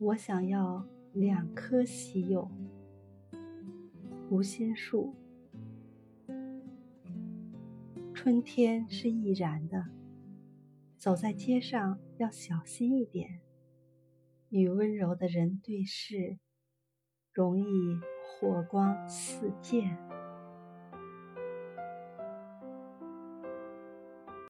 我想要两棵喜柚。无心树，春天是易燃的，走在街上要小心一点，与温柔的人对视，容易火光四溅。